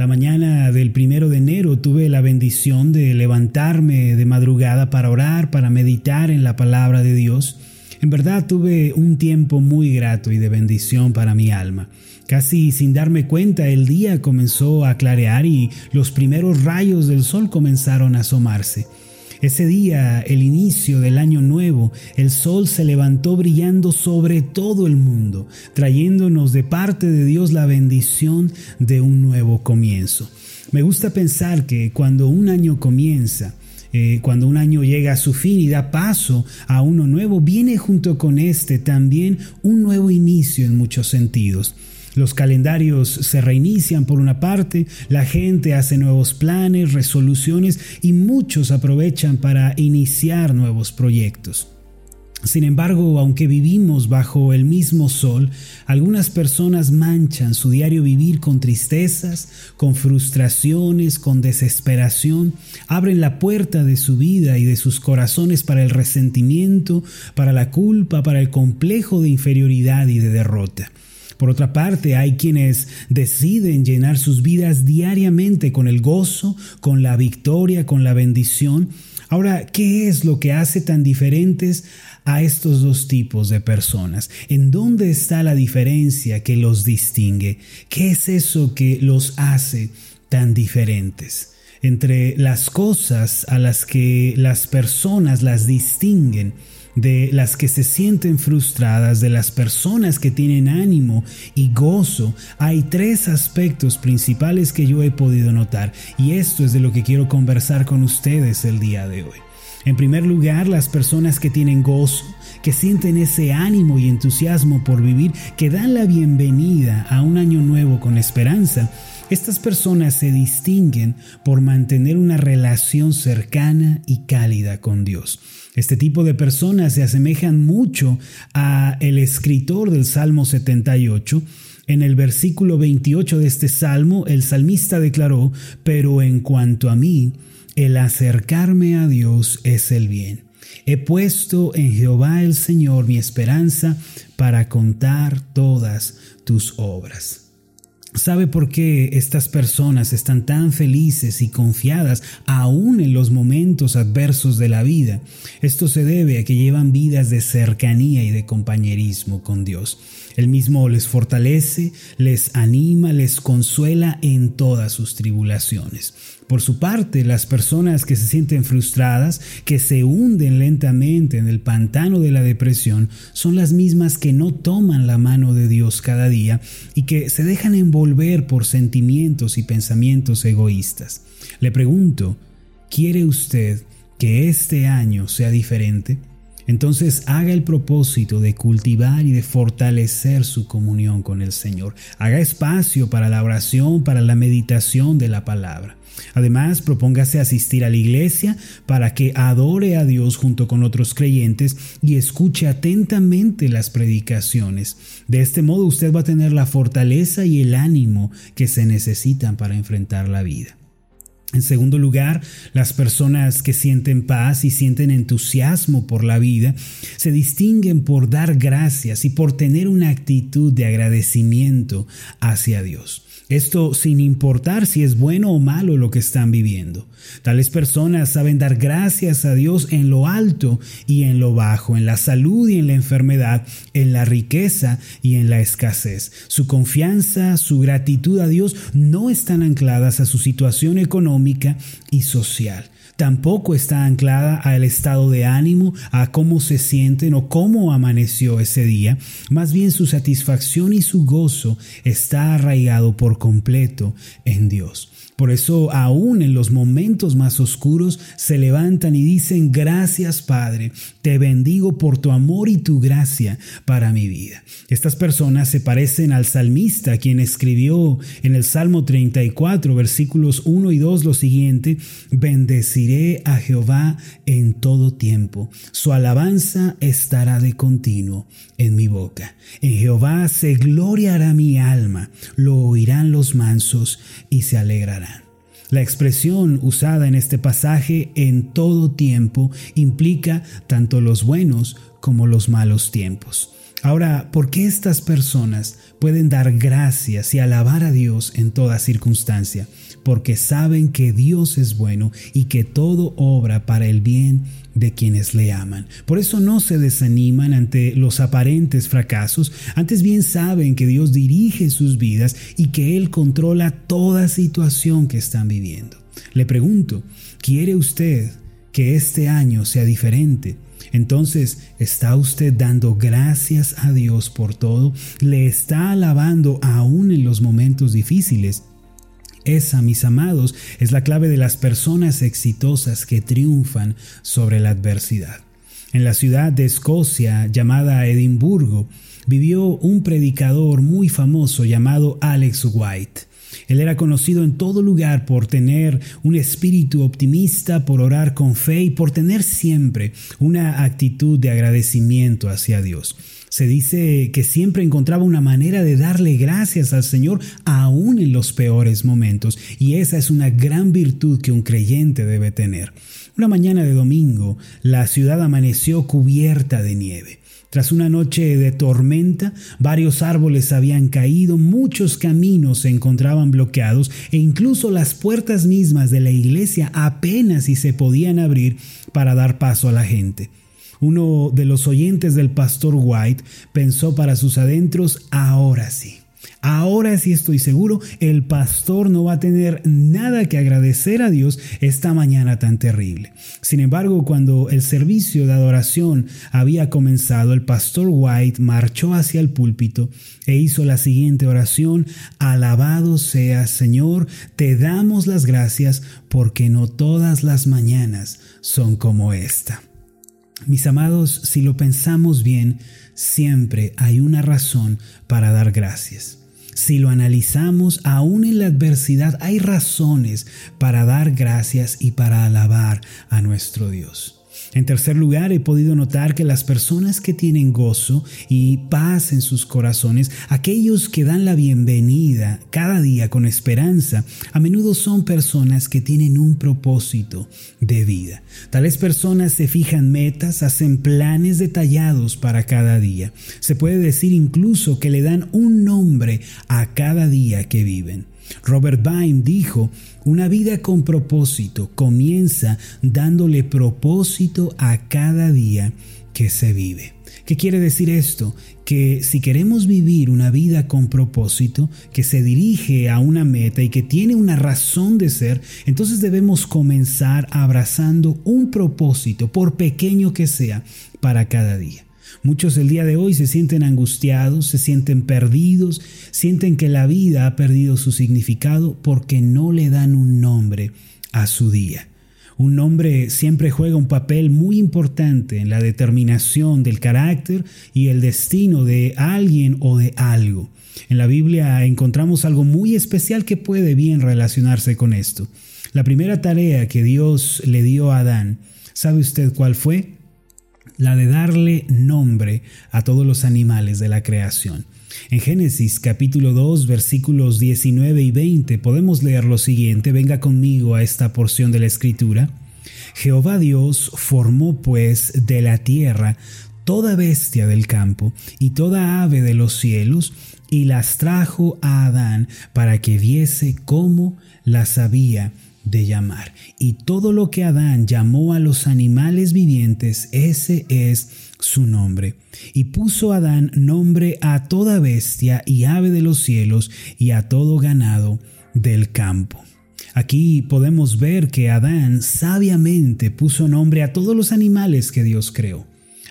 La mañana del primero de enero tuve la bendición de levantarme de madrugada para orar, para meditar en la palabra de Dios. En verdad tuve un tiempo muy grato y de bendición para mi alma. Casi sin darme cuenta el día comenzó a clarear y los primeros rayos del sol comenzaron a asomarse. Ese día, el inicio del año nuevo, el sol se levantó brillando sobre todo el mundo, trayéndonos de parte de Dios la bendición de un nuevo comienzo. Me gusta pensar que cuando un año comienza, eh, cuando un año llega a su fin y da paso a uno nuevo, viene junto con este también un nuevo inicio en muchos sentidos. Los calendarios se reinician por una parte, la gente hace nuevos planes, resoluciones y muchos aprovechan para iniciar nuevos proyectos. Sin embargo, aunque vivimos bajo el mismo sol, algunas personas manchan su diario vivir con tristezas, con frustraciones, con desesperación, abren la puerta de su vida y de sus corazones para el resentimiento, para la culpa, para el complejo de inferioridad y de derrota. Por otra parte, hay quienes deciden llenar sus vidas diariamente con el gozo, con la victoria, con la bendición. Ahora, ¿qué es lo que hace tan diferentes a estos dos tipos de personas? ¿En dónde está la diferencia que los distingue? ¿Qué es eso que los hace tan diferentes? Entre las cosas a las que las personas las distinguen, de las que se sienten frustradas, de las personas que tienen ánimo y gozo, hay tres aspectos principales que yo he podido notar y esto es de lo que quiero conversar con ustedes el día de hoy. En primer lugar, las personas que tienen gozo, que sienten ese ánimo y entusiasmo por vivir, que dan la bienvenida a un año nuevo con esperanza, estas personas se distinguen por mantener una relación cercana y cálida con Dios. Este tipo de personas se asemejan mucho a el escritor del Salmo 78. En el versículo 28 de este salmo, el salmista declaró, pero en cuanto a mí, el acercarme a Dios es el bien. He puesto en Jehová el Señor mi esperanza para contar todas tus obras. ¿Sabe por qué estas personas están tan felices y confiadas aún en los momentos adversos de la vida? Esto se debe a que llevan vidas de cercanía y de compañerismo con Dios. Él mismo les fortalece, les anima, les consuela en todas sus tribulaciones. Por su parte, las personas que se sienten frustradas, que se hunden lentamente en el pantano de la depresión, son las mismas que no toman la mano de Dios cada día y que se dejan envolver por sentimientos y pensamientos egoístas. Le pregunto, ¿quiere usted que este año sea diferente? Entonces haga el propósito de cultivar y de fortalecer su comunión con el Señor. Haga espacio para la oración, para la meditación de la palabra. Además, propóngase asistir a la iglesia para que adore a Dios junto con otros creyentes y escuche atentamente las predicaciones. De este modo usted va a tener la fortaleza y el ánimo que se necesitan para enfrentar la vida. En segundo lugar, las personas que sienten paz y sienten entusiasmo por la vida se distinguen por dar gracias y por tener una actitud de agradecimiento hacia Dios. Esto sin importar si es bueno o malo lo que están viviendo. Tales personas saben dar gracias a Dios en lo alto y en lo bajo, en la salud y en la enfermedad, en la riqueza y en la escasez. Su confianza, su gratitud a Dios no están ancladas a su situación económica y social tampoco está anclada al estado de ánimo, a cómo se sienten o cómo amaneció ese día. Más bien su satisfacción y su gozo está arraigado por completo en Dios. Por eso aún en los momentos más oscuros se levantan y dicen, gracias Padre, te bendigo por tu amor y tu gracia para mi vida. Estas personas se parecen al salmista quien escribió en el Salmo 34 versículos 1 y 2 lo siguiente, bendeciré a Jehová en todo tiempo, su alabanza estará de continuo en mi boca. En Jehová se gloriará mi alma, lo oirán los mansos y se alegrarán. La expresión usada en este pasaje en todo tiempo implica tanto los buenos como los malos tiempos. Ahora, ¿por qué estas personas pueden dar gracias y alabar a Dios en toda circunstancia? Porque saben que Dios es bueno y que todo obra para el bien de quienes le aman. Por eso no se desaniman ante los aparentes fracasos, antes bien saben que Dios dirige sus vidas y que Él controla toda situación que están viviendo. Le pregunto, ¿quiere usted que este año sea diferente? Entonces, ¿está usted dando gracias a Dios por todo? ¿Le está alabando aún en los momentos difíciles? Esa, mis amados, es la clave de las personas exitosas que triunfan sobre la adversidad. En la ciudad de Escocia llamada Edimburgo vivió un predicador muy famoso llamado Alex White. Él era conocido en todo lugar por tener un espíritu optimista, por orar con fe y por tener siempre una actitud de agradecimiento hacia Dios. Se dice que siempre encontraba una manera de darle gracias al Señor aún en los peores momentos y esa es una gran virtud que un creyente debe tener. Una mañana de domingo, la ciudad amaneció cubierta de nieve. Tras una noche de tormenta, varios árboles habían caído, muchos caminos se encontraban bloqueados e incluso las puertas mismas de la iglesia apenas si se podían abrir para dar paso a la gente. Uno de los oyentes del pastor White pensó para sus adentros, ahora sí. Ahora sí estoy seguro, el pastor no va a tener nada que agradecer a Dios esta mañana tan terrible. Sin embargo, cuando el servicio de adoración había comenzado, el pastor White marchó hacia el púlpito e hizo la siguiente oración, Alabado sea Señor, te damos las gracias porque no todas las mañanas son como esta. Mis amados, si lo pensamos bien, siempre hay una razón para dar gracias. Si lo analizamos, aún en la adversidad hay razones para dar gracias y para alabar a nuestro Dios. En tercer lugar, he podido notar que las personas que tienen gozo y paz en sus corazones, aquellos que dan la bienvenida cada día con esperanza, a menudo son personas que tienen un propósito de vida. Tales personas se fijan metas, hacen planes detallados para cada día. Se puede decir incluso que le dan un nombre a cada día que viven. Robert Bain dijo, una vida con propósito comienza dándole propósito a cada día que se vive. ¿Qué quiere decir esto? Que si queremos vivir una vida con propósito, que se dirige a una meta y que tiene una razón de ser, entonces debemos comenzar abrazando un propósito, por pequeño que sea, para cada día. Muchos el día de hoy se sienten angustiados, se sienten perdidos, sienten que la vida ha perdido su significado porque no le dan un nombre a su día. Un nombre siempre juega un papel muy importante en la determinación del carácter y el destino de alguien o de algo. En la Biblia encontramos algo muy especial que puede bien relacionarse con esto. La primera tarea que Dios le dio a Adán, ¿sabe usted cuál fue? La de darle nombre a todos los animales de la creación. En Génesis capítulo 2 versículos 19 y 20 podemos leer lo siguiente, venga conmigo a esta porción de la escritura. Jehová Dios formó pues de la tierra toda bestia del campo y toda ave de los cielos y las trajo a Adán para que viese cómo las había de llamar. Y todo lo que Adán llamó a los animales vivientes, ese es su nombre. Y puso Adán nombre a toda bestia y ave de los cielos y a todo ganado del campo. Aquí podemos ver que Adán sabiamente puso nombre a todos los animales que Dios creó.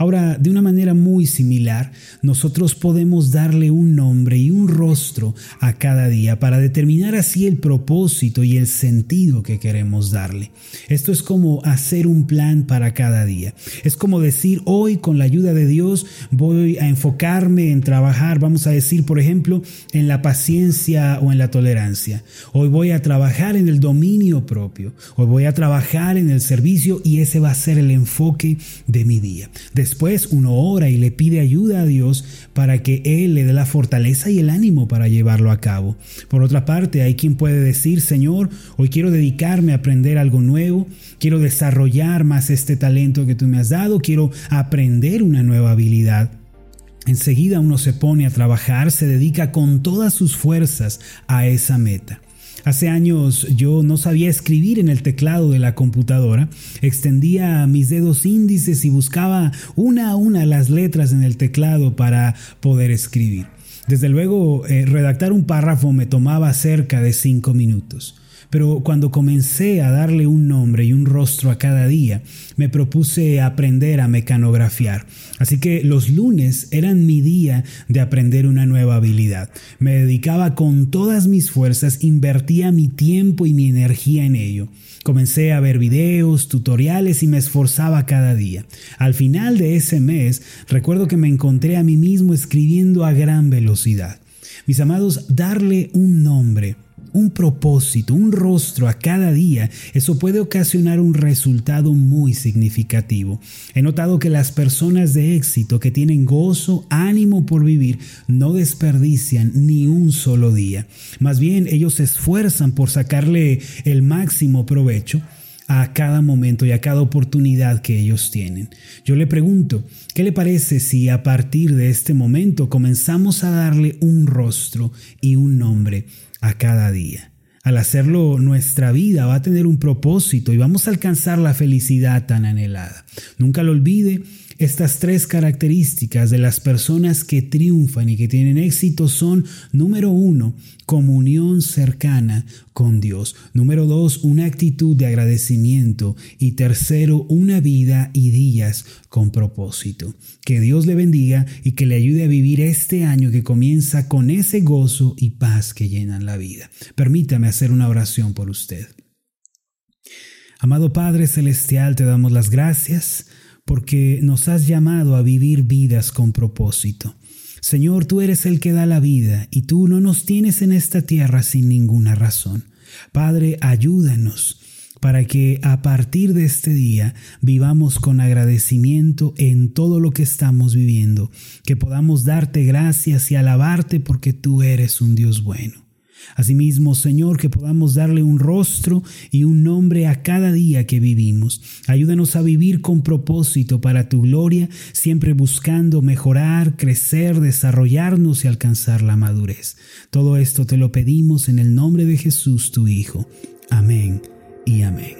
Ahora, de una manera muy similar, nosotros podemos darle un nombre y un rostro a cada día para determinar así el propósito y el sentido que queremos darle. Esto es como hacer un plan para cada día. Es como decir, hoy con la ayuda de Dios voy a enfocarme en trabajar, vamos a decir, por ejemplo, en la paciencia o en la tolerancia. Hoy voy a trabajar en el dominio propio. Hoy voy a trabajar en el servicio y ese va a ser el enfoque de mi día. Después uno ora y le pide ayuda a Dios para que Él le dé la fortaleza y el ánimo para llevarlo a cabo. Por otra parte, hay quien puede decir, Señor, hoy quiero dedicarme a aprender algo nuevo, quiero desarrollar más este talento que tú me has dado, quiero aprender una nueva habilidad. Enseguida uno se pone a trabajar, se dedica con todas sus fuerzas a esa meta. Hace años yo no sabía escribir en el teclado de la computadora, extendía mis dedos índices y buscaba una a una las letras en el teclado para poder escribir. Desde luego, eh, redactar un párrafo me tomaba cerca de cinco minutos. Pero cuando comencé a darle un nombre y un rostro a cada día, me propuse aprender a mecanografiar. Así que los lunes eran mi día de aprender una nueva habilidad. Me dedicaba con todas mis fuerzas, invertía mi tiempo y mi energía en ello. Comencé a ver videos, tutoriales y me esforzaba cada día. Al final de ese mes, recuerdo que me encontré a mí mismo escribiendo a gran velocidad. Mis amados, darle un nombre un propósito, un rostro a cada día, eso puede ocasionar un resultado muy significativo. He notado que las personas de éxito que tienen gozo, ánimo por vivir, no desperdician ni un solo día. Más bien, ellos se esfuerzan por sacarle el máximo provecho a cada momento y a cada oportunidad que ellos tienen. Yo le pregunto, ¿qué le parece si a partir de este momento comenzamos a darle un rostro y un nombre a cada día. Al hacerlo, nuestra vida va a tener un propósito y vamos a alcanzar la felicidad tan anhelada. Nunca lo olvide, estas tres características de las personas que triunfan y que tienen éxito son, número uno, comunión cercana con Dios. Número dos, una actitud de agradecimiento. Y tercero, una vida y días con propósito. Que Dios le bendiga y que le ayude a vivir este año que comienza con ese gozo y paz que llenan la vida. Permítame hacer una oración por usted. Amado Padre Celestial, te damos las gracias porque nos has llamado a vivir vidas con propósito. Señor, tú eres el que da la vida y tú no nos tienes en esta tierra sin ninguna razón. Padre, ayúdanos para que a partir de este día vivamos con agradecimiento en todo lo que estamos viviendo, que podamos darte gracias y alabarte porque tú eres un Dios bueno. Asimismo, Señor, que podamos darle un rostro y un nombre a cada día que vivimos. Ayúdanos a vivir con propósito para tu gloria, siempre buscando mejorar, crecer, desarrollarnos y alcanzar la madurez. Todo esto te lo pedimos en el nombre de Jesús, tu Hijo. Amén y amén.